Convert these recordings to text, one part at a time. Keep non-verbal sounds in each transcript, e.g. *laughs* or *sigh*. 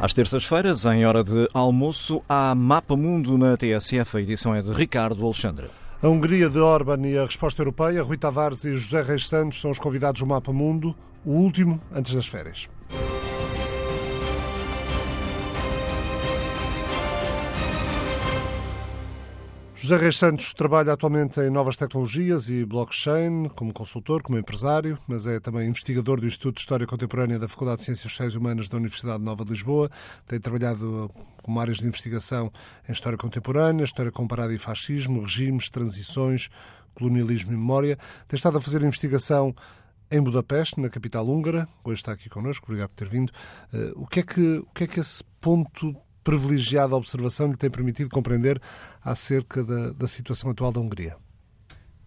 Às terças-feiras, em hora de almoço, há Mapa Mundo na TSF. A edição é de Ricardo Alexandre. A Hungria de Orban e a resposta europeia, Rui Tavares e José Reis Santos são os convidados do Mapa Mundo, o último antes das férias. José Reis Santos trabalha atualmente em novas tecnologias e blockchain, como consultor, como empresário, mas é também investigador do Instituto de História Contemporânea da Faculdade de Ciências Sociais e Humanas da Universidade Nova de Lisboa. Tem trabalhado como áreas de investigação em História Contemporânea, História Comparada e Fascismo, Regimes, Transições, Colonialismo e Memória. Tem estado a fazer investigação em Budapeste, na capital húngara. Hoje está aqui connosco, obrigado por ter vindo. Uh, o, que é que, o que é que esse ponto privilegiada observação lhe tem permitido compreender acerca da, da situação atual da Hungria?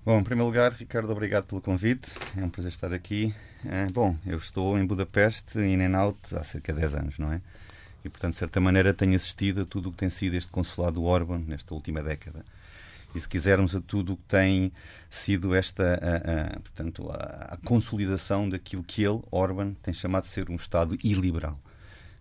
Bom, em primeiro lugar, Ricardo, obrigado pelo convite. É um prazer estar aqui. É, bom, eu estou em Budapeste, in and out, há cerca de 10 anos, não é? E, portanto, de certa maneira, tenho assistido a tudo o que tem sido este consulado Orban nesta última década. E, se quisermos, a tudo o que tem sido esta, a, a, portanto, a, a consolidação daquilo que ele, Orban, tem chamado de ser um Estado iliberal.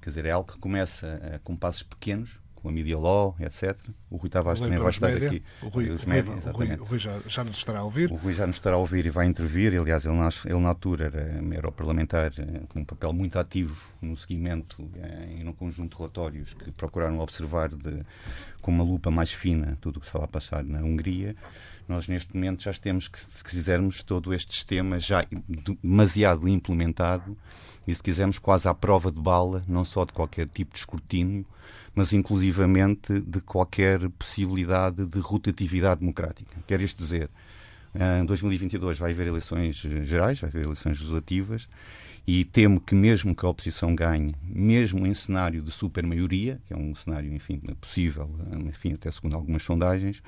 Quer dizer, é algo que começa uh, com passos pequenos, com a Media Law, etc. O Rui Tavares também vai estar média. aqui. O Rui, os média, exatamente. O Rui, já, já, nos estará a ouvir. O Rui já nos estará a ouvir e vai intervir. Aliás, ele, ele na altura era, era parlamentar eh, com um papel muito ativo no seguimento eh, e no conjunto de relatórios que procuraram observar de, com uma lupa mais fina tudo o que estava a passar na Hungria. Nós, neste momento, já temos, que, se quisermos, todo este sistema já demasiado implementado e, se quisermos, quase à prova de bala, não só de qualquer tipo de escrutínio, mas inclusivamente de qualquer possibilidade de rotatividade democrática. Quer isto dizer, em 2022 vai haver eleições gerais, vai haver eleições legislativas, e temo que mesmo que a oposição ganhe, mesmo em cenário de supermaioria, que é um cenário, enfim, possível, enfim, até segundo algumas sondagens,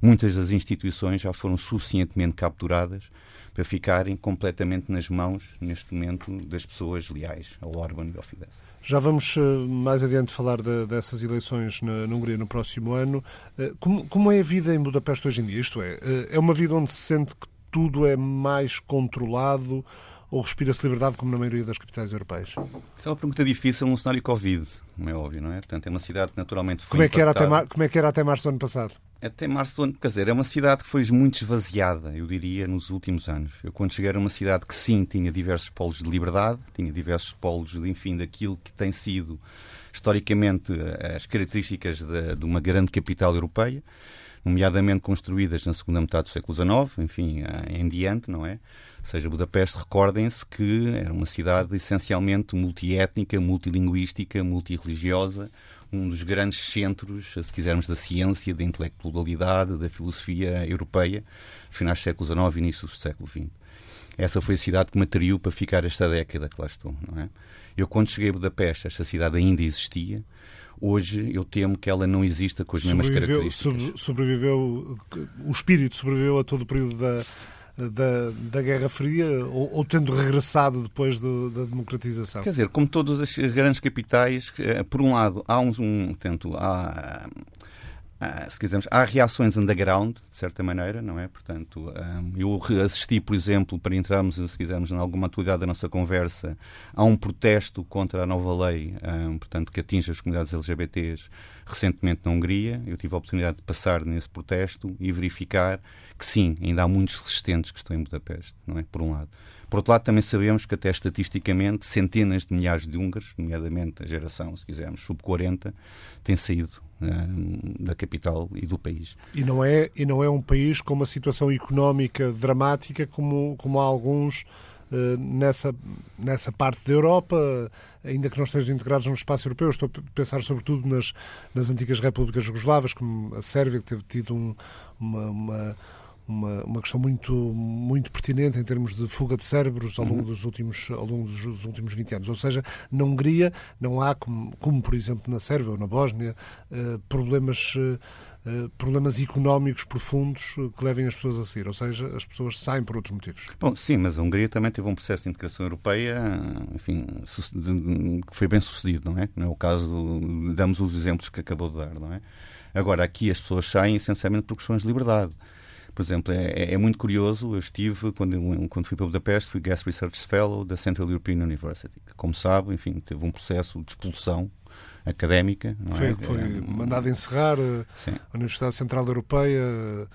muitas das instituições já foram suficientemente capturadas para ficarem completamente nas mãos, neste momento, das pessoas leais ao Orban e ao Fidesz. Já vamos eh, mais adiante falar de, dessas eleições na, na, Hungria no próximo ano. Eh, como, como, é a vida em Budapeste hoje em dia? Isto é, eh, é uma vida onde se sente que tudo é mais controlado ou respira-se liberdade como na maioria das capitais europeias? Isso é uma pergunta difícil num cenário Covid, como é óbvio, não é? Portanto, é uma cidade que naturalmente foi como é que, era até, como é que era até março do ano passado? Até março do ano, quer dizer, é uma cidade que foi muito esvaziada, eu diria, nos últimos anos. Eu quando cheguei era uma cidade que sim, tinha diversos polos de liberdade, tinha diversos polos, de, enfim, daquilo que tem sido historicamente as características de, de uma grande capital europeia, nomeadamente construídas na segunda metade do século XIX, enfim, em diante, não é? Ou seja, Budapeste, recordem-se que era uma cidade essencialmente multiétnica, multilinguística, multireligiosa, um dos grandes centros, se quisermos, da ciência, da intelectualidade, da filosofia europeia, finais do século XIX e início do século XX. Essa foi a cidade que me atraiu para ficar esta década que lá estou. Não é? Eu, quando cheguei a Budapeste, esta cidade ainda existia. Hoje eu temo que ela não exista com as mesmas características. Sobreviveu, o espírito sobreviveu a todo o período da, da, da Guerra Fria ou, ou tendo regressado depois do, da democratização? Quer dizer, como todas as grandes capitais, eh, por um lado, há um, um tento, há, se quisermos, há reações underground, de certa maneira, não é? Portanto, eu assisti, por exemplo, para entrarmos, se quisermos, em alguma atualidade da nossa conversa, a um protesto contra a nova lei, portanto, que atinge as comunidades LGBTs recentemente na Hungria. Eu tive a oportunidade de passar nesse protesto e verificar que sim, ainda há muitos resistentes que estão em Budapeste, não é? Por um lado. Por outro lado, também sabemos que até estatisticamente centenas de milhares de húngaros, nomeadamente a geração, se quisermos, sub-40, têm saído da capital e do país. E não, é, e não é um país com uma situação económica dramática como, como há alguns uh, nessa, nessa parte da Europa, ainda que não estejam integrados no espaço europeu. Estou a pensar sobretudo nas, nas antigas repúblicas jugoslavas, como a Sérvia, que teve tido um, uma, uma uma, uma questão muito, muito pertinente em termos de fuga de cérebros ao longo, uhum. dos últimos, ao longo dos últimos 20 anos. Ou seja, na Hungria não há, como, como por exemplo na Sérvia ou na Bósnia, uh, problemas. Uh, problemas económicos profundos que levem as pessoas a sair, ou seja, as pessoas saem por outros motivos. Bom, sim, mas a Hungria também teve um processo de integração europeia, enfim, que foi bem sucedido, não é? Não é o caso, damos os exemplos que acabou de dar, não é? Agora, aqui as pessoas saem essencialmente por questões de liberdade. Por exemplo, é, é, é muito curioso, eu estive, quando, quando fui para Budapeste, fui Guest Research Fellow da Central European University, que, como sabe, enfim, teve um processo de expulsão académica. Não foi, é? foi mandado encerrar Sim. a Universidade Central Europeia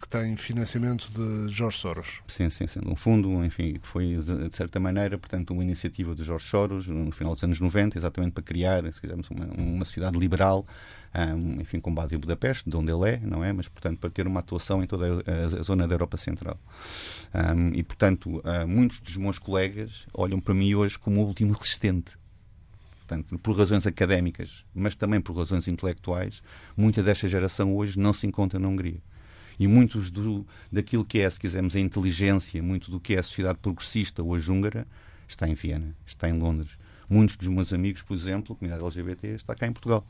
que tem financiamento de Jorge Soros. Sim, sim, sim. Um fundo, enfim, que foi, de certa maneira, portanto, uma iniciativa de Jorge Soros no final dos anos 90, exatamente para criar, se quisermos, uma, uma sociedade liberal, um, enfim, com base em Budapeste, de onde ele é, não é? Mas, portanto, para ter uma atuação em toda a, a zona da Europa Central. Um, e, portanto, uh, muitos dos meus colegas olham para mim hoje como o último resistente portanto, por razões académicas, mas também por razões intelectuais, muita desta geração hoje não se encontra na Hungria. E muitos do, daquilo que é, se quisermos, a inteligência, muito do que é a sociedade progressista hoje húngara, está em Viena, está em Londres. Muitos dos meus amigos, por exemplo, a comunidade LGBT, está cá em Portugal.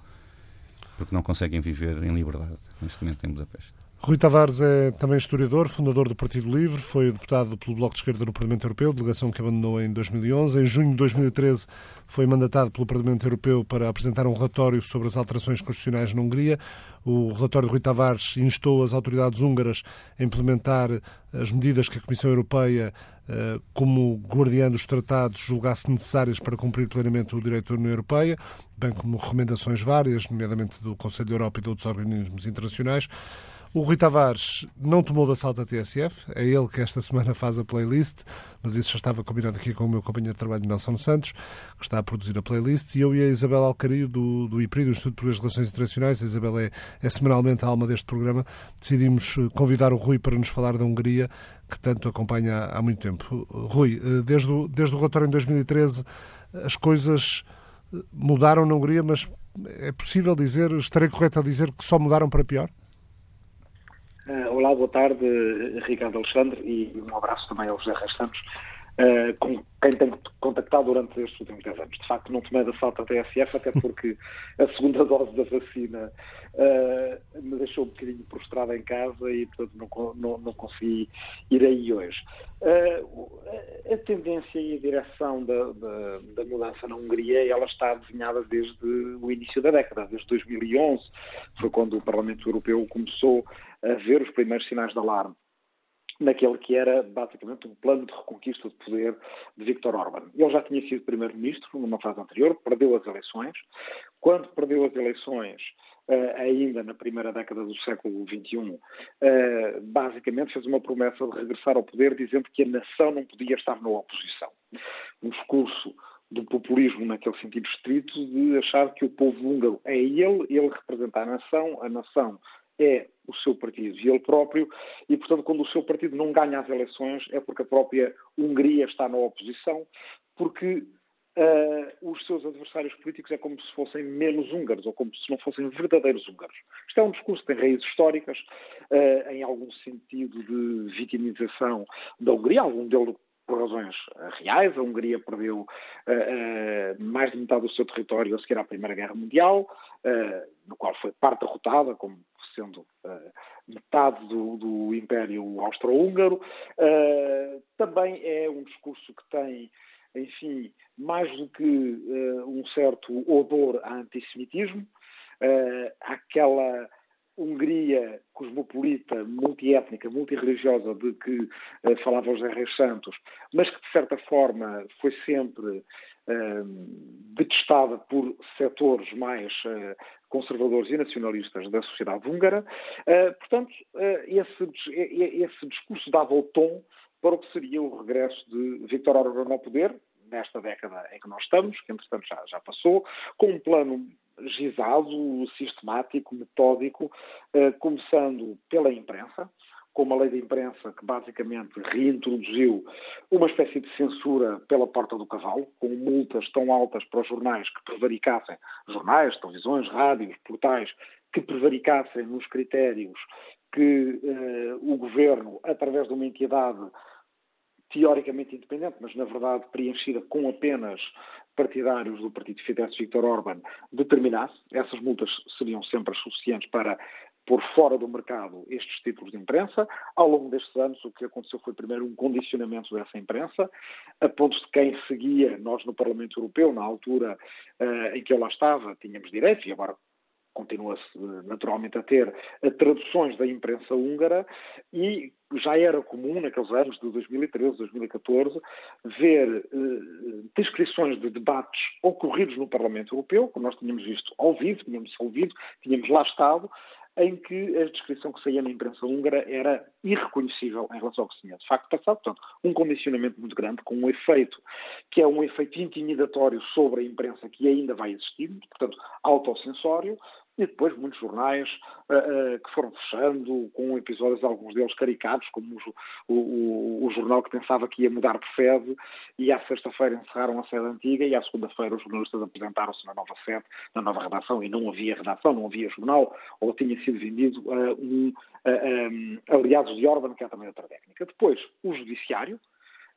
Porque não conseguem viver em liberdade neste momento em Budapeste. Rui Tavares é também historiador, fundador do Partido Livre, foi deputado pelo Bloco de Esquerda no Parlamento Europeu, delegação que abandonou em 2011. Em junho de 2013 foi mandatado pelo Parlamento Europeu para apresentar um relatório sobre as alterações constitucionais na Hungria. O relatório de Rui Tavares instou as autoridades húngaras a implementar as medidas que a Comissão Europeia, eh, como guardiã dos tratados, julgasse necessárias para cumprir plenamente o direito da União Europeia, bem como recomendações várias, nomeadamente do Conselho da Europa e de outros organismos internacionais. O Rui Tavares não tomou da salta TSF, é ele que esta semana faz a playlist, mas isso já estava combinado aqui com o meu companheiro de trabalho, Nelson Santos, que está a produzir a playlist, e eu e a Isabel Alcario, do, do IPRI, do Instituto de Relações Internacionais, a Isabel é, é semanalmente a alma deste programa, decidimos eh, convidar o Rui para nos falar da Hungria, que tanto acompanha há, há muito tempo. Rui, eh, desde o, desde o relatório em 2013, as coisas eh, mudaram na Hungria, mas é possível dizer, estarei correto a dizer que só mudaram para pior? Uh, olá, boa tarde, Ricardo Alexandre, e um abraço também ao José Restantes, uh, com quem tenho contactado durante estes últimos 10 anos. De facto, não tomei de assalto a TSF, até porque a segunda dose da vacina uh, me deixou um bocadinho prostrada em casa e, portanto, não, não, não consegui ir aí hoje. a tendência e a direção da, da, da, mudança na Hungria, ela está desenhada desde o início da década, desde 2011, foi quando o Parlamento Europeu começou a ver os primeiros sinais de alarme naquele que era basicamente um plano de reconquista de poder de Viktor Orban. Ele já tinha sido primeiro-ministro numa fase anterior, perdeu as eleições. Quando perdeu as eleições, Uh, ainda na primeira década do século XXI, uh, basicamente fez uma promessa de regressar ao poder, dizendo que a nação não podia estar na oposição. Um discurso do populismo naquele sentido estrito de achar que o povo húngaro é ele, ele representa a nação, a nação é o seu partido e ele próprio, e portanto, quando o seu partido não ganha as eleições, é porque a própria Hungria está na oposição, porque uh, os seus adversários políticos é como se fossem menos húngaros, ou como se não fossem verdadeiros húngaros. Isto é um discurso que tem raízes históricas, uh, em algum sentido de vitimização da Hungria, algum dele por razões eh, reais. A Hungria perdeu uh, uh, mais de metade do seu território a seguir à Primeira Guerra Mundial, uh, no qual foi parte derrotada, como sendo metade do, do Império Austro-Húngaro. também é um discurso que tem, enfim, mais do que um certo odor a antissemitismo, aquela Hungria cosmopolita, multiétnica, multirreligiosa de que uh, falava José Reis Santos, mas que de certa forma foi sempre uh, detestada por setores mais uh, conservadores e nacionalistas da sociedade húngara. portanto, esse, esse discurso dava o tom para o que seria o regresso de Viktor Orbán ao poder, nesta década em que nós estamos, que entretanto já, já passou, com um plano gizado, sistemático, metódico, eh, começando pela imprensa, com uma lei de imprensa que basicamente reintroduziu uma espécie de censura pela porta do cavalo, com multas tão altas para os jornais que prevaricassem, jornais, televisões, rádios, portais, que prevaricassem nos critérios que eh, o governo, através de uma entidade teoricamente independente, mas na verdade preenchida com apenas partidários do partido Fidesz Viktor Orban, determinasse, essas multas seriam sempre as suficientes para pôr fora do mercado estes títulos de imprensa. Ao longo destes anos, o que aconteceu foi primeiro um condicionamento dessa imprensa, a pontos de quem seguia, nós no Parlamento Europeu, na altura uh, em que eu lá estava, tínhamos direito, e agora continua-se naturalmente a ter traduções da imprensa húngara e já era comum naqueles anos de 2013, 2014, ver eh, descrições de debates ocorridos no Parlamento Europeu, como nós tínhamos visto ao vivo, tínhamos ouvido, tínhamos lá estado, em que a descrição que saía na imprensa húngara era irreconhecível em relação ao que se tinha de facto passado. Portanto, um condicionamento muito grande, com um efeito que é um efeito intimidatório sobre a imprensa que ainda vai existir, portanto, autocensório, e depois muitos jornais uh, uh, que foram fechando, com episódios, alguns deles caricados, como o, o, o, jornal que pensava que ia mudar de sede, e à sexta-feira encerraram a sede antiga, e à segunda-feira os jornalistas apresentaram-se na nova sede, na nova redação, e não havia redação, não havia jornal, ou tinha sido vendido uh, um, um, aliados de Orban, que é também outra técnica. Depois, o judiciário,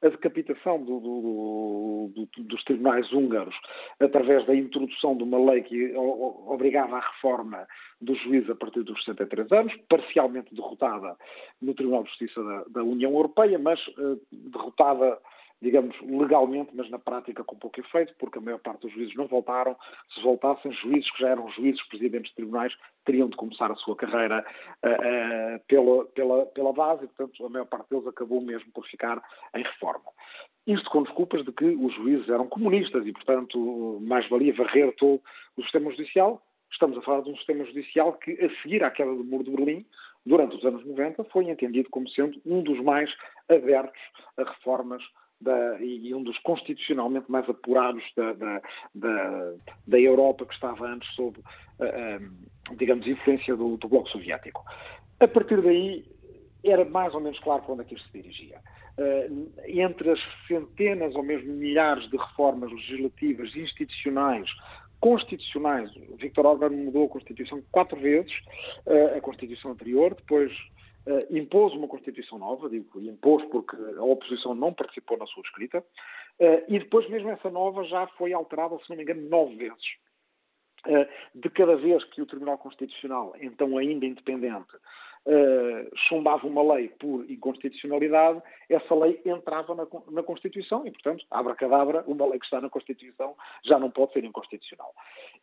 a decapitação do, do, do, dos tribunais húngaros através da introdução de uma lei que obrigava à reforma dos juízes a partir dos 63 anos, parcialmente derrotada no Tribunal de Justiça da, da União Europeia, mas uh, derrotada digamos, legalmente, mas na prática com pouco efeito, porque a maior parte dos juízes não voltaram. Se voltassem, juízes que já eram juízes, presidentes de tribunais, teriam de começar a sua carreira uh, uh, pela, pela, pela base, e, portanto, a maior parte deles acabou mesmo por ficar em reforma. Isto com desculpas de que os juízes eram comunistas e, portanto, mais valia varrer todo o sistema judicial. Estamos a falar de um sistema judicial que, a seguir à queda do Muro de Berlim, durante os anos 90, foi entendido como sendo um dos mais abertos a reformas da, e um dos constitucionalmente mais apurados da, da, da, da Europa que estava antes sob, uh, um, digamos, influência do, do, Bloco Soviético. A partir daí era mais ou menos claro para onde é que isto se dirigia. Uh, entre as centenas ou mesmo milhares de reformas legislativas, institucionais, constitucionais, Viktor Orban mudou a Constituição quatro vezes, a Constituição anterior, depois Uh, impôs uma Constituição nova, digo impôs porque a oposição não participou na sua escrita, uh, e depois mesmo essa nova já foi alterada, se não me engano, nove vezes. Uh, de cada vez que o Tribunal Constitucional, então ainda independente, chumbava uma lei por inconstitucionalidade, essa lei entrava na, na Constituição e, portanto, abracadabra, uma lei que está na Constituição já não pode ser inconstitucional.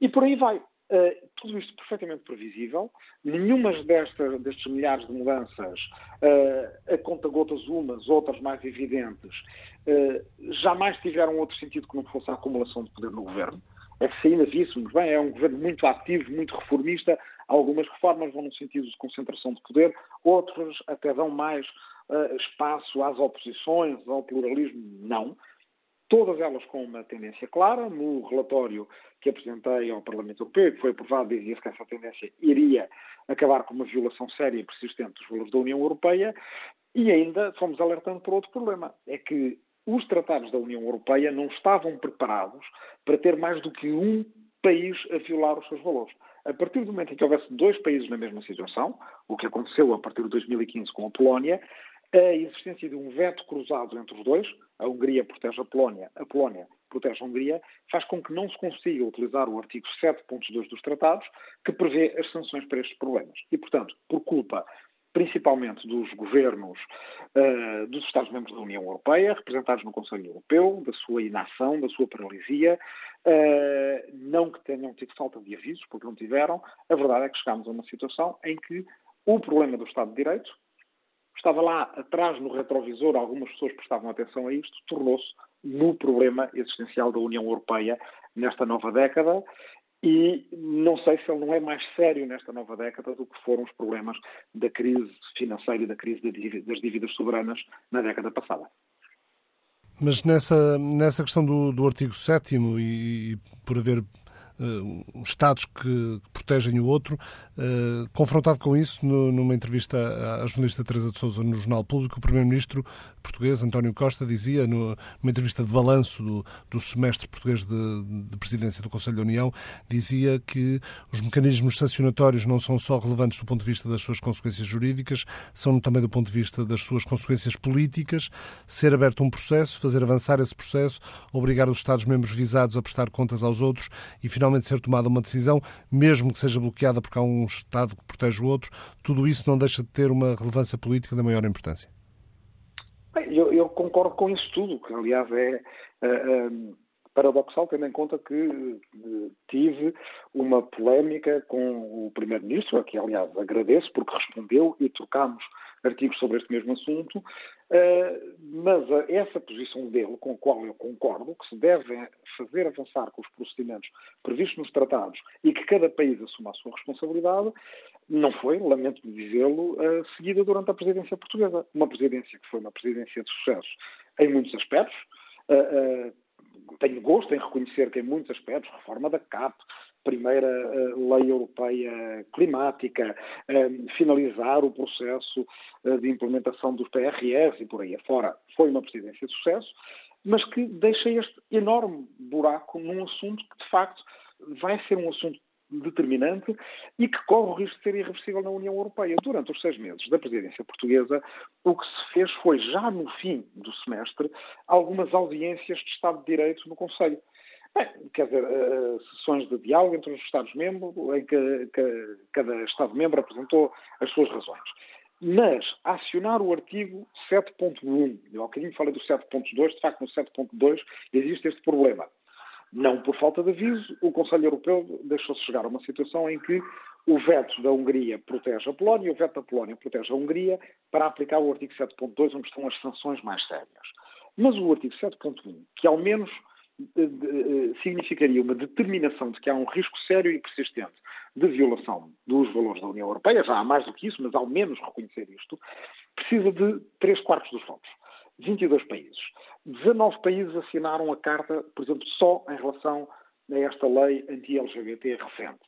E por aí vai. Uh, tudo isto perfeitamente previsível. Nenhuma destas, destes milhares de mudanças, uh, a conta gotas umas, outras mais evidentes, uh, jamais tiveram outro sentido que não fosse a acumulação de poder no governo. É que se ainda víssemos, bem, é um governo muito ativo, muito reformista, algumas reformas vão no sentido de concentração de poder, outras até dão mais espaço às oposições, ao pluralismo, não todas elas com uma tendência clara. No relatório que apresentei ao Parlamento Europeu, que foi aprovado, dizia-se que essa tendência iria acabar com uma violação séria e persistente dos valores da União Europeia. E ainda fomos alertando por outro problema: é que os tratados da União Europeia não estavam preparados para ter mais do que um país a violar os seus valores. A partir do momento em que houvesse dois países na mesma situação, o que aconteceu a partir de 2015 com a Polónia, a existência de um veto cruzado entre os dois, a Hungria protege a Polónia, a Polónia protege a Hungria, faz com que não se consiga utilizar o artigo 7.2 dos tratados, que prevê as sanções para estes problemas. E, portanto, por culpa principalmente dos governos uh, dos Estados-membros da União Europeia, representados no Conselho Europeu, da sua inação, da sua paralisia, uh, não que tenham tido falta de avisos, porque não tiveram, a verdade é que chegámos a uma situação em que o problema do Estado de Direito, estava lá atrás no retrovisor, algumas pessoas prestavam atenção a isto, tornou-se no problema existencial da União Europeia nesta nova década e não sei se ele não é mais sério nesta nova década do que foram os problemas da crise financeira e da crise das dívidas soberanas na década passada. Mas nessa, nessa questão do, do artigo 7 e, e por haver uh, Estados que, que, protegem o outro. Uh, confrontado com isso, no, numa entrevista à jornalista Teresa de Souza no Jornal Público, o Primeiro-Ministro português, António Costa, dizia, no, numa entrevista de balanço do, do semestre português de, de, presidência do Conselho da União, dizia que os mecanismos sancionatórios não são só relevantes do ponto de vista das suas consequências jurídicas, são também do ponto de vista das suas consequências políticas, ser aberto um processo, fazer avançar esse processo, obrigar os Estados-membros visados a prestar contas aos outros e, finalmente, finalmente ser tomada uma decisão, mesmo que seja bloqueada porque há um Estado que protege o outro, tudo isso não deixa de ter uma relevância política da maior importância. Eu, eu concordo com isso tudo, que aliás é. Uh, paradoxal, tendo em conta que eh, tive uma polémica com o Primeiro-Ministro, a que, aliás, agradeço porque respondeu e trocámos artigos sobre este mesmo assunto, uh, mas essa posição dele, com a qual eu concordo, que se deve fazer avançar com os procedimentos previstos nos tratados e que cada país assuma a sua responsabilidade, não foi, lamento dizê-lo, seguida durante a presidência portuguesa. Uma presidência que foi uma presidência de sucesso em muitos aspectos, uh, tenho gosto em reconhecer que, em muitos aspectos, reforma da CAP, primeira uh, lei europeia climática, uh, finalizar o processo uh, de implementação dos PRS e por aí afora, foi uma presidência de sucesso, mas que deixa este enorme buraco num assunto que, de facto, vai ser um assunto determinante e que corre o risco de ser irreversível na União Europeia. Durante os seis meses da presidência portuguesa, o que se fez foi, já no fim do semestre, algumas audiências de Estado de Direito no Conselho. Bem, quer dizer, uh, sessões de diálogo entre os Estados-membros, em que, que cada Estado-membro apresentou as suas razões. Mas acionar o artigo 7.1, eu há bocadinho falei do 7.2, de facto no 7.2 existe este problema. Não por falta de aviso, o Conselho Europeu deixou-se chegar a uma situação em que o veto da Hungria protege a Polónia e o veto da Polónia protege a Hungria para aplicar o artigo 7.2, onde estão as sanções mais sérias. Mas o artigo 7.1, que ao menos significaria uma determinação de que há um risco sério e persistente de violação dos valores da União Europeia, já há mais do que isso, mas ao menos reconhecer isto, precisa de três quartos dos votos. 22 países. 19 países assinaram a carta, por exemplo, só em relação a esta lei anti-LGBT recente.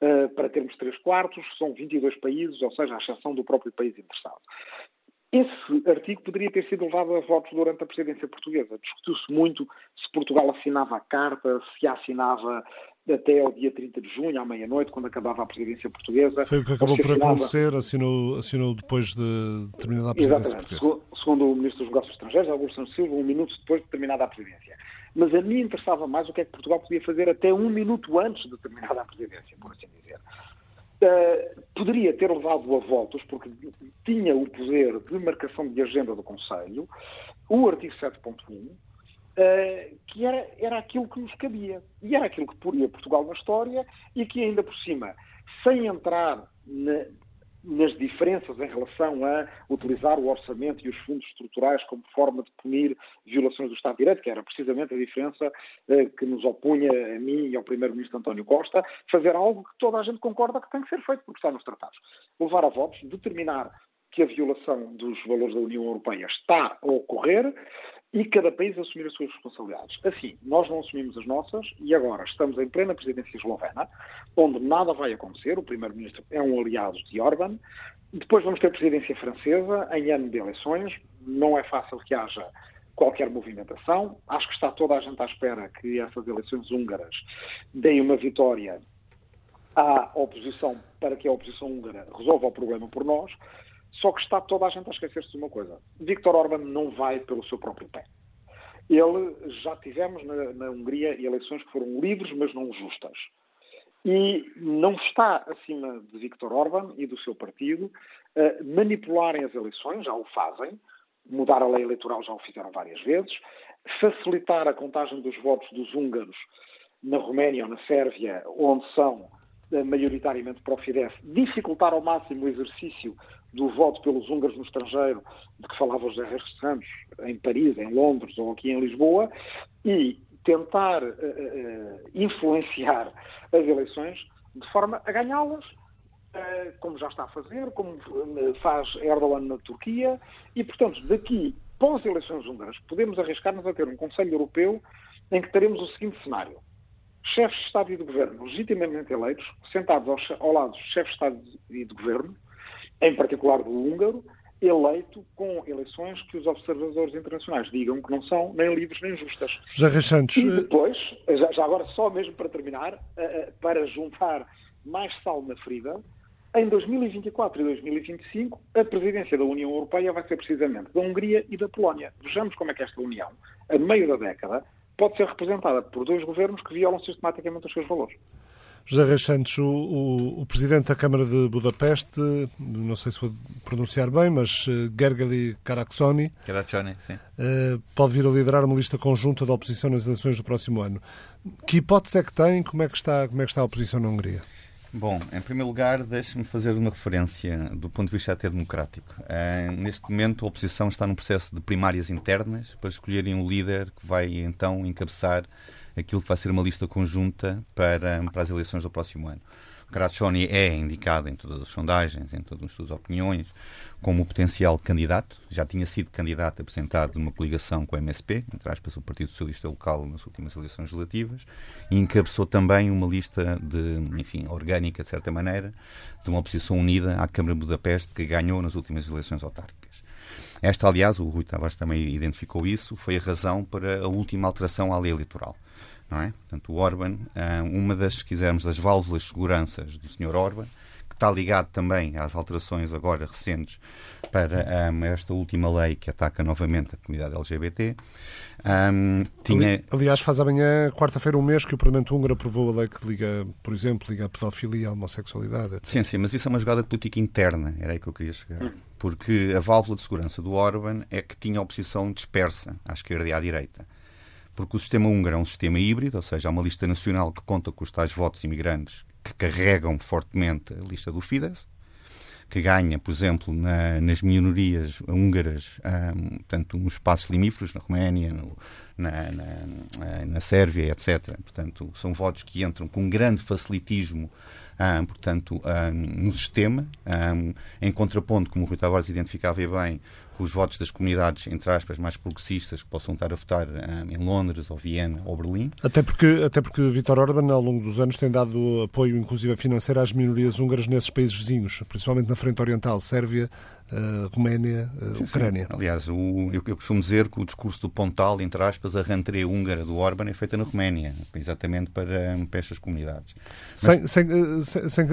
Uh, para termos 3 quartos, são 22 países, ou seja, à exceção do próprio país interessado. Esse artigo poderia ter sido levado a votos durante a presidência portuguesa. Discutiu-se muito se Portugal assinava a carta, se a assinava até ao dia 30 de junho, à meia-noite, quando acabava a presidência portuguesa. Foi o que acabou por acontecer, assinou, assinou depois de terminada a presidência Exatamente. portuguesa. Segundo o Ministro dos Negócios Estrangeiros, Augusto Santos Silva, um minuto depois de terminada a presidência. Mas a mim interessava mais o que é que Portugal podia fazer até um minuto antes de terminada a presidência, por assim dizer. Uh, poderia ter levado a votos, porque tinha o poder de marcação de agenda do Conselho, o artigo 7.1, Uh, que era, era aquilo que nos cabia. E era aquilo que poria Portugal na história e que, ainda por cima, sem entrar na, nas diferenças em relação a utilizar o orçamento e os fundos estruturais como forma de punir violações do Estado de Direito, que era precisamente a diferença uh, que nos opunha a mim e ao Primeiro-Ministro António Costa, fazer algo que toda a gente concorda que tem que ser feito, porque está nos tratados. Levar a votos, determinar que a violação dos valores da União Europeia está a ocorrer e cada país assumir as suas responsabilidades. Assim, nós não assumimos as nossas e agora estamos em plena presidência eslovena, onde nada vai acontecer. O primeiro-ministro é um aliado de Orban. Depois vamos ter presidência francesa em ano de eleições. Não é fácil que haja qualquer movimentação. Acho que está toda a gente à espera que essas eleições húngaras deem uma vitória à oposição para que a oposição húngara resolva o problema por nós. Só que está toda a gente a esquecer-se de uma coisa. Viktor Orban não vai pelo seu próprio pé. Ele, já tivemos na, na Hungria eleições que foram livres, mas não justas. E não está acima de Viktor Orban e do seu partido uh, manipularem as eleições, já o fazem, mudar a lei eleitoral já o fizeram várias vezes, facilitar a contagem dos votos dos húngaros na Roménia ou na Sérvia, onde são uh, maioritariamente para o Fidesz, dificultar ao máximo o exercício do voto pelos húngaros no estrangeiro, de que falava José Reis Santos, em Paris, em Londres ou aqui em Lisboa, e tentar uh, uh, influenciar as eleições de forma a ganhá-las, como já está a fazer, como faz Erdogan na Turquia, e, portanto, daqui, pós-eleições húngaras, podemos arriscar-nos a ter um Conselho Europeu em que teremos o seguinte cenário. Chefes de Estado e de Governo legitimamente eleitos, sentados ao lado dos chefes de Estado e de Governo, em particular do húngaro, eleito com eleições que os observadores internacionais digam que não são nem livres nem justas. José Reis Santos. E depois, já, já agora só mesmo para terminar, uh, para juntar mais sal na ferida, em 2024 e 2025 a presidência da União Europeia vai ser precisamente da Hungria e da Polónia. Vejamos como é que esta União, a meio da década, pode ser representada por dois governos que violam sistematicamente os seus valores. José Reis Santos, o, o, o, presidente da Câmara de Budapeste, não sei se vou pronunciar bem, mas uh, Gergely Karacsony, sim. Uh, pode vir a liderar uma lista conjunta da oposição nas eleições do próximo ano. Que hipótese é que tem? Como é que está, como é que está a oposição na Hungria? Bom, em primeiro lugar, deixe-me fazer uma referência do ponto de vista até democrático. Uh, neste momento, a oposição está num processo de primárias internas para escolherem um líder que vai então encabeçar aquilo que vai ser uma lista conjunta para, para as eleições do próximo ano. Caraccioni é indicado em todas as sondagens, em todos os estudos de opiniões, como potencial candidato. Já tinha sido candidato apresentado numa coligação com o MSP, entre aspas, o Partido Socialista Local, nas últimas eleições legislativas, e encabeçou também uma lista de, enfim, orgânica, de certa maneira, de uma oposição unida à Câmara de Budapeste, que ganhou nas últimas eleições autárquicas. Esta, aliás, o Rui Tavares também identificou isso, foi a razão para a última alteração à lei eleitoral não é? Portanto, o Orban, ah, uma das, se quisermos, das válvulas de segurança do Sr. Orban, que está ligado também às alterações agora recentes para um, ah, esta última lei que ataca novamente a comunidade LGBT. Um, tinha... Aliás, faz amanhã, quarta-feira, um mês que o Parlamento Húngaro aprovou a lei que liga, por exemplo, liga a pedofilia, a homossexualidade, etc. Sim, sim, mas isso é uma jogada política interna, era aí que eu queria chegar. Porque a válvula de segurança do Orban é que tinha oposição dispersa à esquerda e à direita porque o sistema húngaro é um sistema híbrido, ou seja, há uma lista nacional que conta com os tais votos imigrantes que carregam fortemente a lista do Fidesz, que ganha, por exemplo, na, nas minorias húngaras, um, portanto, nos espaços limíferos, na Roménia, no, na, na, na, Sérvia, etc. Portanto, são votos que entram com grande facilitismo, um, portanto, um, no sistema, em contraponto, como o Rui Tavares identificava bem, com os votos das comunidades, entre aspas, mais progressistas que possam estar a votar um, em Londres, ou Viena, ou Berlim. Até porque, até porque Vítor Orban, ao longo dos anos, tem dado apoio, inclusive financeiro, às minorias húngaras nesses países vizinhos, principalmente na frente oriental, Sérvia, uh, Roménia, uh, sim, Ucrânia. Sim. Aliás, o, eu, eu, costumo dizer que o discurso do Pontal, entre aspas, a rentrée húngara do Orban é feita na Roménia, exatamente para, para estas comunidades. Mas... Sem, sem, sem,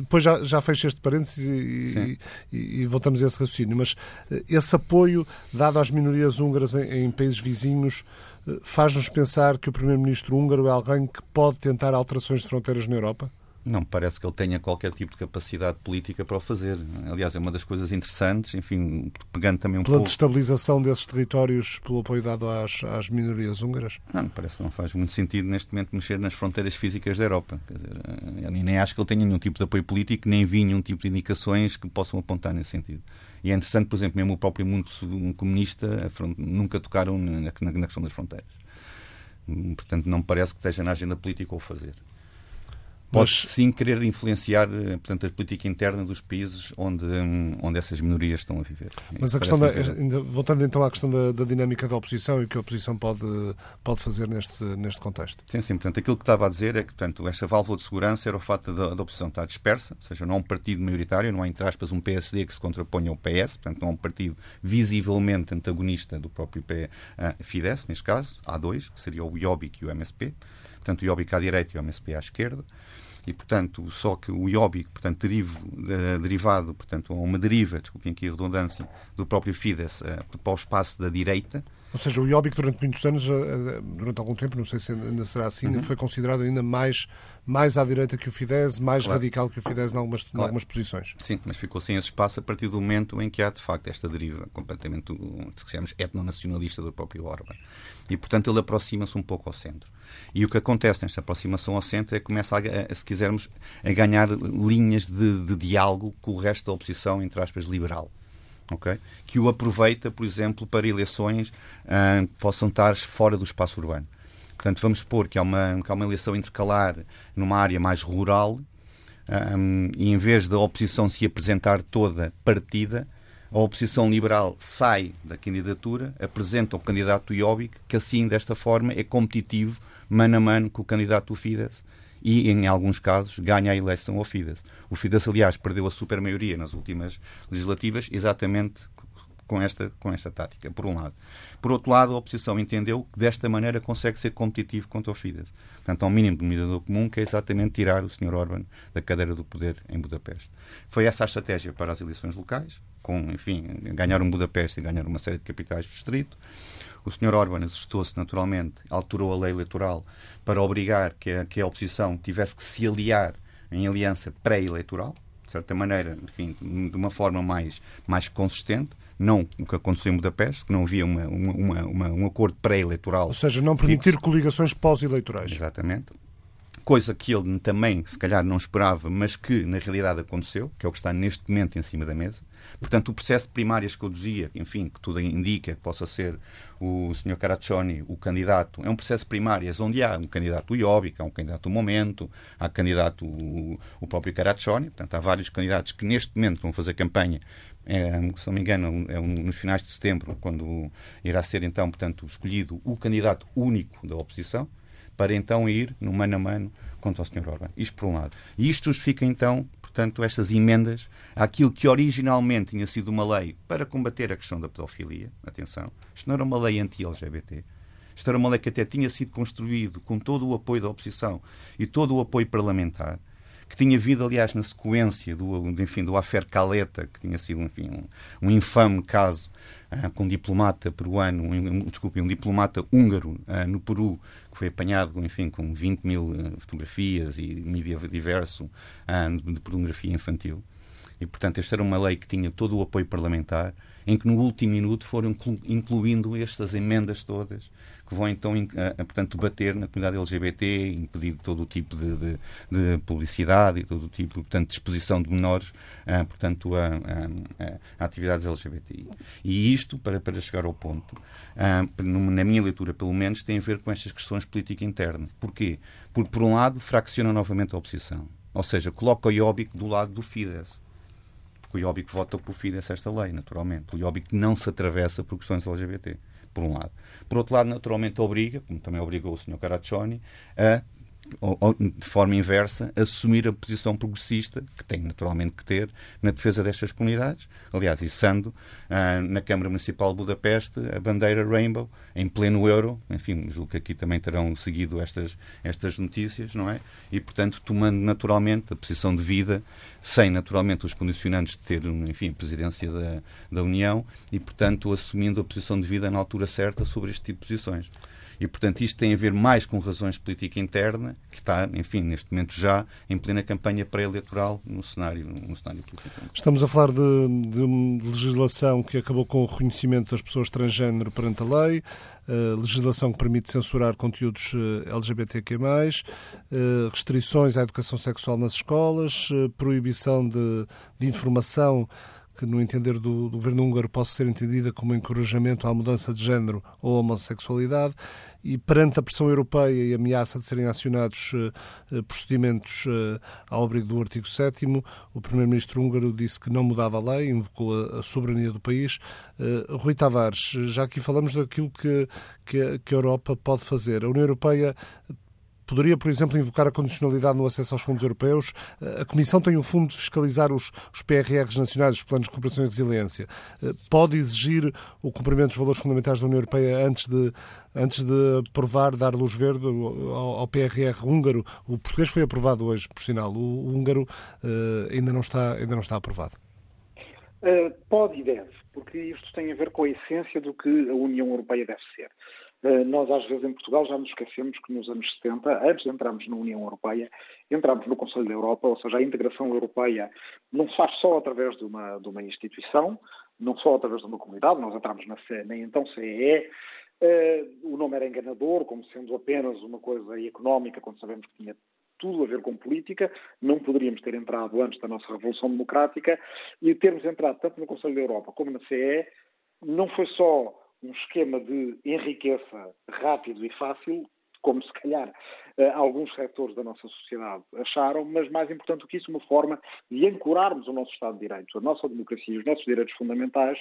depois já, já fecho este parênteses e, e, e, voltamos a esse raciocínio, mas eh, esse apoio dado às minorias húngaras em, em países vizinhos faz-nos pensar que o Primeiro-Ministro húngaro é alguém que pode tentar alterações de fronteiras na Europa? Não me parece que ele tenha qualquer tipo de capacidade política para o fazer. Aliás, é uma das coisas interessantes, enfim, pegando também um Pela pouco... destabilização desses territórios, pelo apoio dado às, às minorias húngaras? Não, me parece que não faz muito sentido neste momento mexer nas fronteiras físicas da Europa. Quer dizer, eu nem acho que ele tenha nenhum tipo de apoio político, nem vi nenhum tipo de indicações que possam apontar nesse sentido. E é interessante, por exemplo, mesmo o próprio mundo comunista nunca tocaram na, questão das fronteiras. Portanto, não me parece que esteja na agenda política o fazer pode Mas... sim querer influenciar eh, portanto, a política interna dos países onde, hum, onde essas minorias estão a viver. Mas a questão da, voltando então à questão da, da, dinâmica da oposição e o que a oposição pode, pode fazer neste, neste contexto. Sim, sim. Portanto, aquilo que estava a dizer é que portanto, esta válvula de segurança era o fato da, da oposição estar dispersa, ou seja, não há um partido maioritário, não há, entre aspas, um PSD que se contraponha ao PS, portanto, não há um partido visivelmente antagonista do próprio P, uh, Fidesz, neste caso. Há dois, que seria o Jobbik e o MSP. Portanto, o Jobbik à direita e o MSP à esquerda e, portanto, só que o Iobi, portanto, derivo, uh, derivado, portanto, uma deriva, desculpem aqui a redundância, do próprio Fidesz uh, para o espaço da direita. Ou seja, o Iobi, durante muitos anos, uh, durante algum tempo, não sei se ainda será assim, uhum. foi considerado ainda mais mais à direita que o Fidesz, mais claro. radical que o Fidesz em algumas, claro. algumas posições. Sim, mas ficou sem esse espaço a partir do momento em que há, de facto, esta deriva completamente, se quisermos, etnonacionalista do próprio Orban. E, portanto, ele aproxima-se um pouco ao centro. E o que acontece nesta aproximação ao centro é que começa, a, se quisermos, a ganhar linhas de, de diálogo com o resto da oposição, entre aspas, liberal. Okay? Que o aproveita, por exemplo, para eleições uh, que possam estar fora do espaço urbano. Portanto, vamos supor que há uma, que há uma eleição intercalar numa área mais rural um, e em vez da oposição se apresentar toda partida, a oposição liberal sai da candidatura, apresenta o candidato Jobbik, que assim, desta forma, é competitivo mano a mano com o candidato do Fidesz e, em alguns casos, ganha a eleição ao Fidesz. O Fidesz, aliás, perdeu a supermaioria nas últimas legislativas exatamente com esta, com esta tática, por um lado. Por outro lado, a oposição entendeu que desta maneira consegue ser competitivo contra o Fidesz. Portanto, há um mínimo denominador comum que é exatamente tirar o Sr. Orban da cadeira do poder em Budapeste. Foi essa a estratégia para as eleições locais, com, enfim, ganhar um Budapeste e ganhar uma série de capitais de distrito. O Sr. Orban assustou-se naturalmente, alterou a lei eleitoral para obrigar que a, que a oposição tivesse que se aliar em aliança pré-eleitoral, de certa maneira, enfim, de uma forma mais, mais consistente não o que aconteceu em Budapeste, que não havia uma, uma, uma, um acordo pré-eleitoral. Ou seja, não permitir coligações pós-eleitorais. Exatamente coisa que ele também, se calhar, não esperava, mas que na realidade aconteceu, que é o que está neste momento em cima da mesa. Portanto, o processo de primárias que eu dizia, enfim, que tudo indica que possa ser o Sr. Caraccioni o candidato, é um processo de primárias onde há um candidato Jobbik, há um candidato do Momento, há candidato o, o próprio Caraccioni, portanto, há vários candidatos que neste momento vão fazer campanha é, se não me engano, é nos finais de setembro, quando irá ser então, portanto, escolhido o candidato único da oposição para então ir no mano a mano contra o Sr. Orban. Isto por um lado. E isto justifica então, portanto, estas emendas àquilo que originalmente tinha sido uma lei para combater a questão da pedofilia. Atenção, isto não era uma lei anti-LGBT. Isto era uma lei que até tinha sido construído com todo o apoio da oposição e todo o apoio parlamentar que tinha vindo, aliás, na sequência do, enfim, do Afer Caleta, que tinha sido, enfim, um, um infame caso uh, com um diplomata peruano, um, desculpe, um diplomata húngaro uh, no Peru, que foi apanhado, enfim, com 20 mil uh, fotografias e mídia diverso de pornografia infantil. E, portanto, esta era uma lei que tinha todo o apoio parlamentar, em que no último minuto foram incluindo estas emendas todas que vão então, portanto, bater na comunidade LGBT, impedir todo o tipo de, de, de publicidade e todo o tipo, portanto, de exposição de menores, uh, portanto, a, a, a, atividades LGBTI. E isto, para, para chegar ao ponto, uh, na minha leitura, pelo menos, tem a ver com estas questões política interna. Porquê? Porque, por um lado, fracciona novamente a oposição. Ou seja, coloca o Jobbik do lado do Fidesz porque o Jobbik vota por Fidesz esta lei, naturalmente. O Jobbik não se atravessa por questões LGBT por um lado. Por outro lado, naturalmente obriga, como também obrigou o Sr. Caraccioni, a de forma inversa, assumir a posição progressista, que tem naturalmente que ter, na defesa destas comunidades. Aliás, içando ah, na Câmara Municipal de Budapeste a bandeira Rainbow, em pleno euro. Enfim, julgo que aqui também terão seguido estas, estas notícias, não é? E, portanto, tomando naturalmente a posição de vida, sem naturalmente os condicionantes de ter, enfim, presidência da, da União e, portanto, assumindo a posição de vida na altura certa sobre este tipo de posições. E, portanto, isto tem a ver mais com razões de política interna, que está, enfim, neste momento já em plena campanha pré-eleitoral no cenário, no cenário político. Estamos a falar de, de legislação que acabou com o reconhecimento das pessoas transgênero perante a lei, uh, legislação que permite censurar conteúdos uh, LGBTQ+, uh, restrições à educação sexual nas escolas, uh, proibição de, de informação que, no entender do, do, governo húngaro, possa ser entendida como encorajamento à mudança de género ou homossexualidade, e perante a pressão europeia e a ameaça de serem acionados uh, procedimentos uh, ao abrigo do artigo 7 o primeiro-ministro húngaro disse que não mudava a lei, invocou a, a soberania do país. Rui Tavares, já aqui falamos daquilo que, que, que a Europa pode fazer. A União Europeia Poderia, por exemplo, invocar a condicionalidade no acesso aos fundos europeus. A Comissão tem o fundo de fiscalizar os, os PRRs nacionais, os planos de recuperação e resiliência. Pode exigir o cumprimento dos valores fundamentais da União Europeia antes de, antes de aprovar, dar luz verde ao, ao PRR húngaro. O português foi aprovado hoje, por sinal. O, o húngaro uh, ainda, não está, ainda não está aprovado. Uh, pode e deve, porque isto tem a ver com a essência do que a União Europeia deve ser. Eh, nós, às vezes, em Portugal, já nos esquecemos que nos anos 70, antes de entrarmos na União Europeia, entramos no Conselho da Europa, ou seja, a integração europeia não se faz só através de uma, de uma instituição, não só através de uma comunidade, nós entramos na, na então CEE, uh, o nome era enganador, como sendo apenas uma coisa económica, quando sabemos que tinha tudo a ver com política, não poderíamos ter entrado antes da nossa Revolução Democrática, e termos entrado tanto no Conselho da Europa como na CE, não foi só um esquema de enriqueça rápido e fácil, como se calhar eh, alguns setores da nossa sociedade acharam, mas mais importante do que isso, uma forma de ancorarmos o nosso Estado de Direito, a nossa democracia e os nossos direitos fundamentais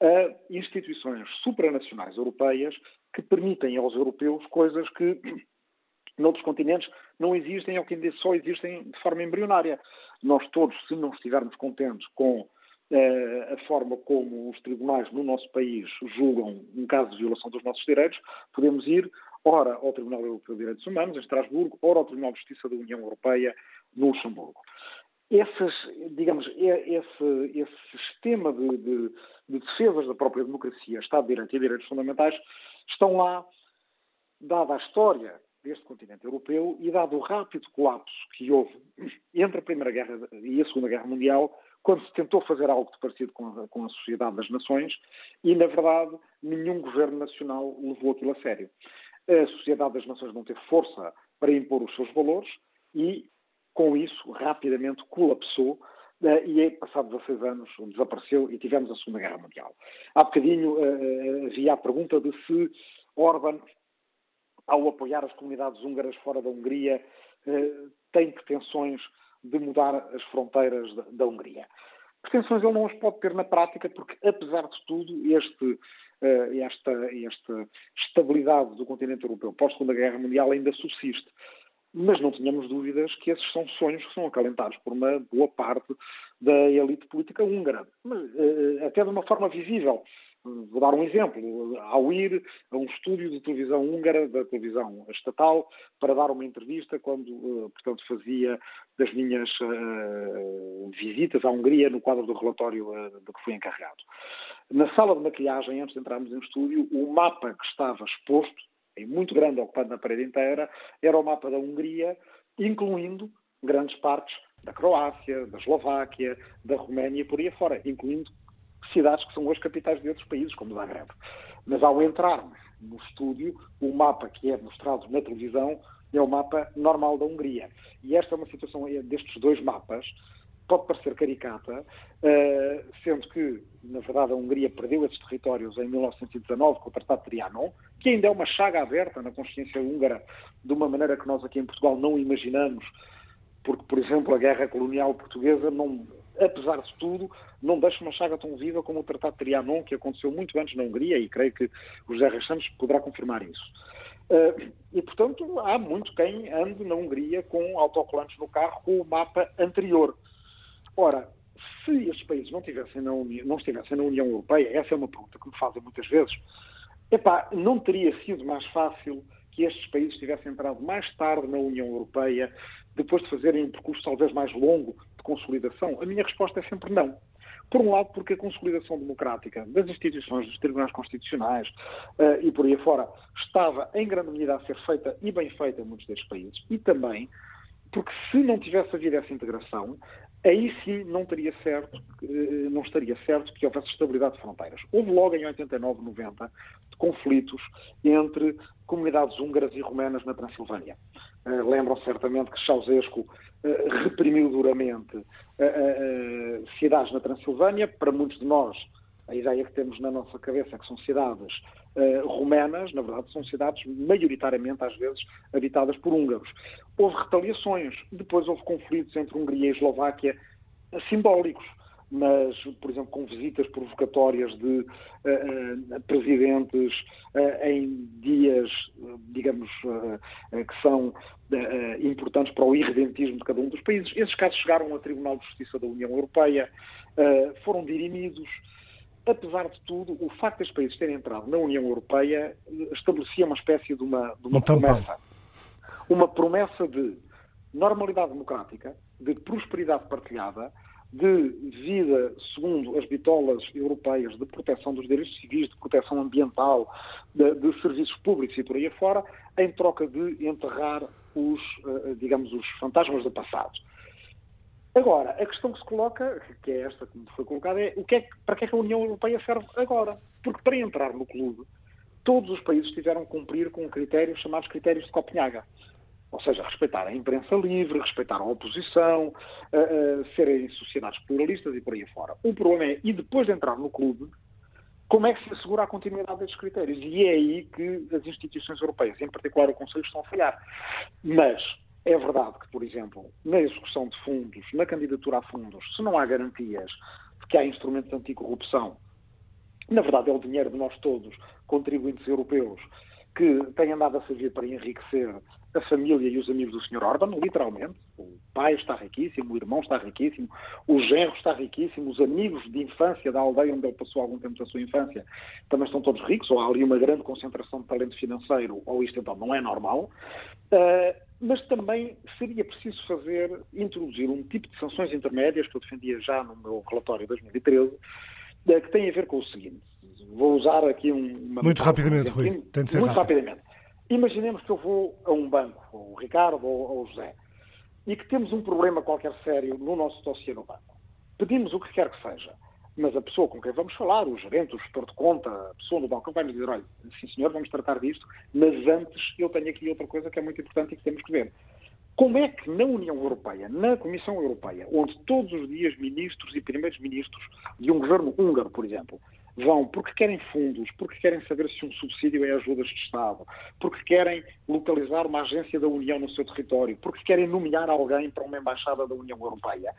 a instituições supranacionais europeias que permitem aos europeus coisas que *clears throat* noutros continentes não existem ou que ainda só existem de forma embrionária. Nós todos, se não estivermos contentes com a forma como os tribunais no nosso país julgam um caso de violação dos nossos direitos, podemos ir ora ao Tribunal Europeu de Direitos Humanos, em Estrasburgo, ora ao Tribunal de Justiça da União Europeia, no Luxemburgo. esses, digamos, esse, esse sistema de, de, de, defesas da própria democracia, Estado de Direito e direitos fundamentais estão lá, dada a história deste continente europeu e dado o rápido colapso que houve entre a Primeira Guerra e a Segunda Guerra Mundial, quando se tentou fazer algo de parecido com a, com a Sociedade das Nações e, na verdade, nenhum governo nacional levou aquilo a sério. A Sociedade das Nações não teve força para impor os seus valores e, com isso, rapidamente colapsou Uh, e, passados 16 anos, desapareceu e tivemos a Segunda Guerra Mundial. Há bocadinho uh, havia a pergunta de se Orban, ao apoiar as comunidades húngaras fora da Hungria, tem pretensões de mudar as fronteiras da, da Hungria. Pretensões ele não as pode ter na prática, porque, apesar de tudo, este, esta, esta estabilidade do continente europeu pós-Segunda Guerra Mundial ainda subsiste mas não tínhamos dúvidas que esses são sonhos que são acalentados por uma boa parte da elite política húngara, mas, eh, até de uma forma visível. Vou dar um exemplo. Ao ir a um estúdio de televisão húngara, da televisão estatal, para dar uma entrevista quando, eh, portanto, fazia das minhas uh, visitas à Hungria no quadro do relatório uh, de que fui encarregado. Na sala de maquilhagem, antes de entrarmos no estúdio, o mapa que estava exposto muito grande, ocupado na parede inteira, era o mapa da Hungria, incluindo grandes partes da Croácia, da Eslováquia, da Roménia e por aí afora, incluindo cidades que são hoje capitais de outros países, como Zagreb. Mas ao entrarmos no estúdio, o mapa que é mostrado na televisão é o mapa normal da Hungria. E esta é uma situação destes dois mapas pode parecer caricata, eh, sendo que, na verdade, a Hungria perdeu esses territórios em 1919 com o Tratado de Trianon, que ainda é uma chaga aberta na consciência húngara, de uma maneira que nós aqui em Portugal não imaginamos, porque, por exemplo, a guerra colonial portuguesa, não, apesar de tudo, não deixa uma chaga tão viva como o Tratado de Trianon, que aconteceu muito antes na Hungria, e creio que o José Santos poderá confirmar isso. Uh, e, portanto, há muito quem ande na Hungria com autocolantes no carro com o mapa anterior. Ora, se estes países não, tivessem na União, não estivessem na União Europeia, essa é uma pergunta que me fazem muitas vezes, epá, não teria sido mais fácil que estes países tivessem entrado mais tarde na União Europeia, depois de fazerem um percurso talvez mais longo de consolidação? A minha resposta é sempre não. Por um lado, porque a consolidação democrática das instituições, dos tribunais constitucionais uh, e por aí afora estava em grande medida a ser feita e bem feita em muitos destes países, e também porque se não tivesse havido essa integração, aí sim não teria certo, eh, não estaria certo que houvesse estabilidade de fronteiras. Houve logo em 89, 90 conflitos entre comunidades húngaras e romanas na Transilvânia. Uh, lembram certamente que Ceausescu uh, reprimiu duramente cidades na Transilvânia. Para muitos de nós, a ideia que temos na nossa cabeça é que são cidades uh, na verdade são cidades maioritariamente, às vezes, habitadas por húngaros. Houve retaliações, depois houve conflitos entre Hungria e Eslováquia uh, simbólicos, mas, por exemplo, com visitas provocatórias de uh, presidentes em dias, digamos, que são importantes para o irredentismo de cada um dos países. Esses casos chegaram ao Tribunal de Justiça da União Europeia, foram dirimidos, apesar de tudo, o facto de os países terem entrado na União Europeia estabelecia uma espécie de uma, de uma promessa. Uma promessa de normalidade democrática, de prosperidade partilhada, de vida segundo as bitolas europeias de proteção dos direitos civis, de proteção ambiental, de, de serviços públicos e por aí afora, em troca de enterrar os, eh, digamos, os fantasmas do passado. Agora, a questão que se coloca, que é esta que me foi colocada, é, o que é para que é que a União Europeia serve agora? Porque para entrar no clube, todos os países tiveram que cumprir com critérios chamados critérios de Copenhaga. Ou seja, respeitar a imprensa livre, respeitar a oposição, uh, uh, serem sociedades pluralistas e por aí fora. O problema é, e depois de entrar no clube, como é que se assegura a continuidade desses critérios? E é aí que as instituições europeias, em particular o Conselho, estão a falhar. Mas é verdade que, por exemplo, na execução de fundos, na candidatura a fundos, se não há garantias de que há instrumentos de anticorrupção, na verdade é o dinheiro de nós todos, contribuintes europeus, que tem andado a servir para enriquecer a família e os amigos do Sr. Orban, literalmente. O pai está riquíssimo, o irmão está riquíssimo, o genro está riquíssimo, os amigos de infância da aldeia onde ele passou algum tempo da sua infância também estão todos ricos, ou há ali uma grande concentração de talento financeiro, ou isto então não é normal. Uh, mas também seria preciso fazer, introduzir um tipo de sanções intermédias, que eu defendia já no meu relatório de 2013, que tem a ver com o seguinte. Vou usar aqui uma. Muito rapidamente, Rui. Tem de ser muito rápido. rapidamente. Imaginemos que eu vou a um banco, ou o Ricardo ou, ou o José, e que temos um problema qualquer sério no nosso dossiê no banco. Pedimos o que quer que seja, mas a pessoa com quem vamos falar, o gerente, o gestor de conta, a pessoa no balcão vai nos dizer, olha, sim senhor, vamos tratar disto, mas antes eu tenho aqui outra coisa que é muito importante e que temos que ver. Como é que na União Europeia, na Comissão Europeia, onde todos os dias ministros e primeiros ministros de um governo húngaro, por exemplo, vão porque querem fundos, porque querem saber se um subsídio é ajudas de Estado, porque querem localizar uma agência da União no seu território, porque querem nomear alguém para uma embaixada da União Europeia.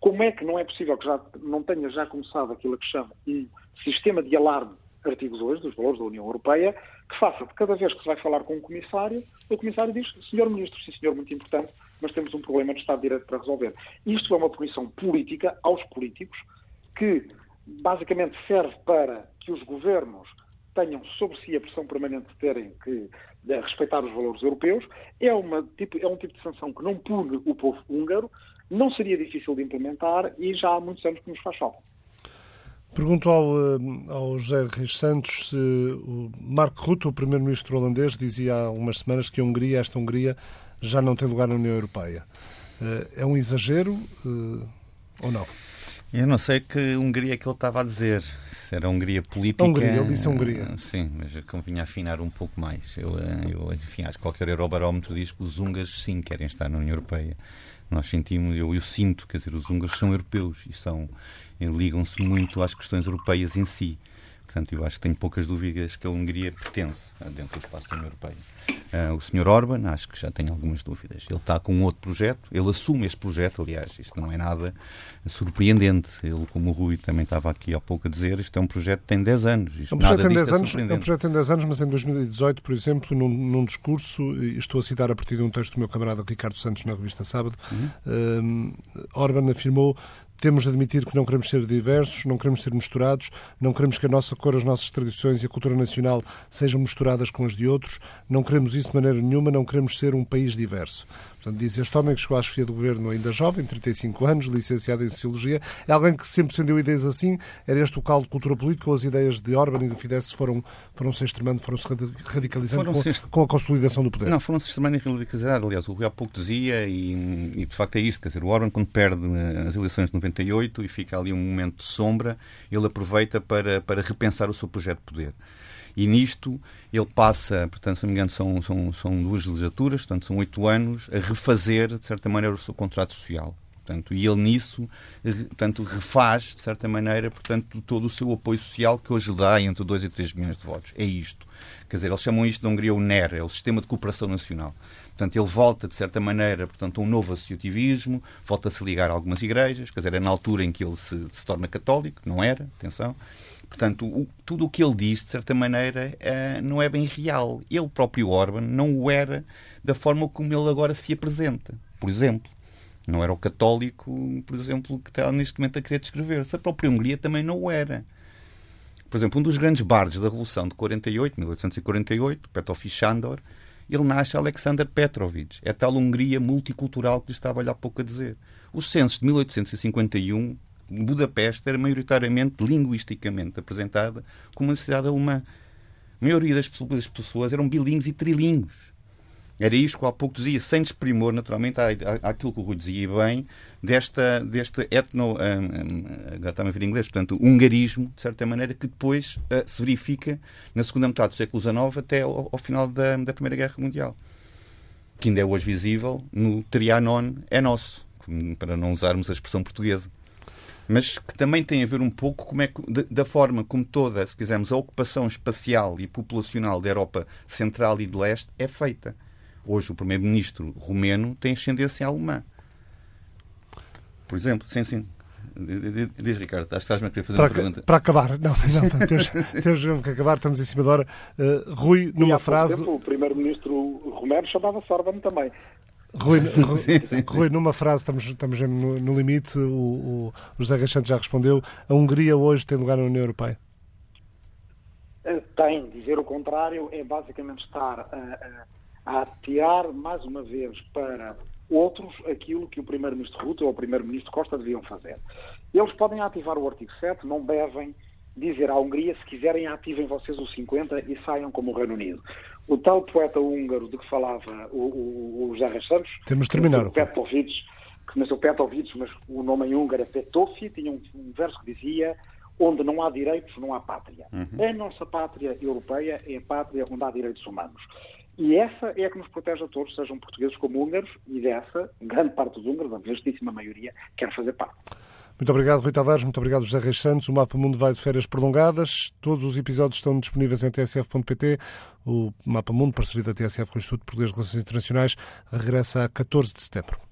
Como é que não é possível que já não tenha já começado aquilo que chama um sistema de alarme artigo 2 dos valores da União Europeia, que faça de cada vez que se vai falar com um comissário, o comissário diz, senhor ministro, sim senhor, muito importante, mas temos um problema de Estado de Direito para resolver. Isto é uma punição política aos políticos que basicamente serve para que os governos tenham sobre si a pressão permanente de terem que de respeitar os valores europeus. É, uma, tipo, é um tipo de sanção que não pune o povo húngaro, não seria difícil de implementar e já há muitos anos que nos faz falta. Pergunto ao, eh, ao José Reis Santos se o Marco Rutte, o primeiro-ministro holandês, dizia há umas semanas que a Hungria, esta Hungria, já não tem lugar na União Europeia. Eh, é um exagero eh, ou não? Eu não sei que Hungria é que ele estava a dizer. Se era Hungria política. Hungria, ele disse Hungria. Sim, mas convinha afinar um pouco mais. Eu, eu enfim, acho que qualquer Eurobarómetro diz que os húngaros sim querem estar na União Europeia. Nós sentimos, eu, eu sinto, quer dizer, os húngaros são europeus e são ligam-se muito às questões europeias em si. Portanto, eu acho que tenho poucas dúvidas que a Hungria pertence dentro do espaço da União Europeia. Uh, o Sr. Orban, acho que já tem algumas dúvidas. Ele está com outro projeto, ele assume este projeto, aliás, isto não é nada surpreendente. Ele, como o Rui também estava aqui há pouco a dizer, isto é um projeto que tem 10 anos. Isto um projeto tem 10 é anos, é um projeto tem 10 anos, mas em 2018, por exemplo, num, num, discurso, estou a citar a partir de um texto do meu camarada Ricardo Santos na revista Sábado, uhum. uh, Orban afirmou temos de admitir que não queremos ser diversos, não queremos ser misturados, não queremos que a nossa cor, as nossas tradições e a cultura nacional sejam misturadas com as de outros, não queremos isso de maneira nenhuma, não queremos ser um país diverso. Portanto, diz este homem que chegou à chefia do governo ainda jovem, 35 anos, licenciado em Sociologia, é alguém que sempre defendeu ideias assim, era este o caldo de cultura política, ou as ideias de Orban e do Fidesz foram, foram se extremando, foram se radicalizando foram com, com, a consolidação do poder? Não, foram se extremando e radicalizando. Aliás, o Rui há pouco dizia, e, e, de facto é isso, quer dizer, o Orban, quando perde eh, as eleições de 98 e fica ali um momento de sombra, ele aproveita para, para repensar o seu projeto de poder. E nisto ele passa, portanto, se não me engano, são, são, são duas legislaturas, portanto, são oito anos, a refazer, de certa maneira, o seu contrato social. Portanto, e ele nisso portanto, refaz, de certa maneira, portanto, todo o seu apoio social que hoje dá entre 2 e 3 milhões de votos. É isto. Quer dizer, eles chamam isto de Hungria o NER, é o Sistema de Cooperação Nacional. Portanto, ele volta, de certa maneira, portanto, a um novo associativismo, volta-se a ligar a algumas igrejas, quer dizer, é na altura em que ele se, se torna católico, não era, atenção, Portanto, o, tudo o que ele diz, de certa maneira, uh, não é bem real. Ele próprio, Orban, não o era da forma como ele agora se apresenta. Por exemplo, não era o católico, por exemplo, que está neste momento a querer descrever-se. A própria Hungria também não o era. Por exemplo, um dos grandes bardos da Revolução de 48, 1848, Petrovich Sándor, ele nasce Alexander Petrovich. É tal Hungria multicultural que lhe estava há pouco a dizer. Os censos de 1851 Budapeste era maioritariamente linguisticamente apresentada como uma cidade alemã. A maioria das pessoas eram bilíngues e trilíngues. Era isto que há pouco dizia, sem desprimor, naturalmente, àquilo que o Rui dizia bem, desta, deste etno, um, um, agora está a ver em inglês, portanto, hungarismo, de certa maneira, que depois uh, se verifica na segunda metade do século XIX até ao, ao final da, da, Primeira Guerra Mundial. Que ainda é hoje visível no Trianon é nosso, para não usarmos a expressão portuguesa mas que também tem a ver um pouco como é que, da forma como toda, se quisermos, a ocupação espacial e populacional da Europa Central e de Leste é feita. Hoje o primeiro-ministro romeno tem ascendência alemã. Por exemplo, sim, sim. Diz, Ricardo, acho que estás-me a querer fazer para, uma pergunta. Para acabar, não, *laughs* não temos, temos mesmo que acabar, estamos em cima da hora. Uh, Rui, numa frase. Tempo, o primeiro-ministro Romero chamava-se Orban também. Rui, Rui, sim, sim. Rui, numa frase, estamos, estamos no, no limite, o, o, José Reixante já respondeu. A Hungria hoje tem lugar na União Europeia? Eh, tem. Dizer o contrário é basicamente estar a, a, a tirar mais uma vez para outros aquilo que o Primeiro-Ministro Ruto ou o Primeiro-Ministro Costa deviam fazer. Eles podem ativar o artigo 7, não devem dizer à Hungria, se quiserem, ativem vocês o 50 e saiam como o Reino Unido. O tal poeta húngaro de que falava o, o, o José Santos... Temos de terminar. O Petrovic, que nasceu Petrovic, mas o nome em húngaro é Petofi, tinha um, um, verso que dizia onde não há direitos, não há pátria. Uhum. A nossa pátria europeia é a pátria onde há direitos humanos. E essa é a que nos protege a todos, sejam portugueses como húngaros, e dessa, grande parte dos húngaros, a vastíssima maioria, quer fazer parte. Muito obrigado, Rui Tavares. Muito obrigado, José Reis Santos. O Mapa Mundo vai de férias prolongadas. Todos os episódios estão disponíveis em tsf.pt. O Mapa Mundo, parceria da TSF com o Instituto Português de Relações Internacionais, regressa a 14 de setembro.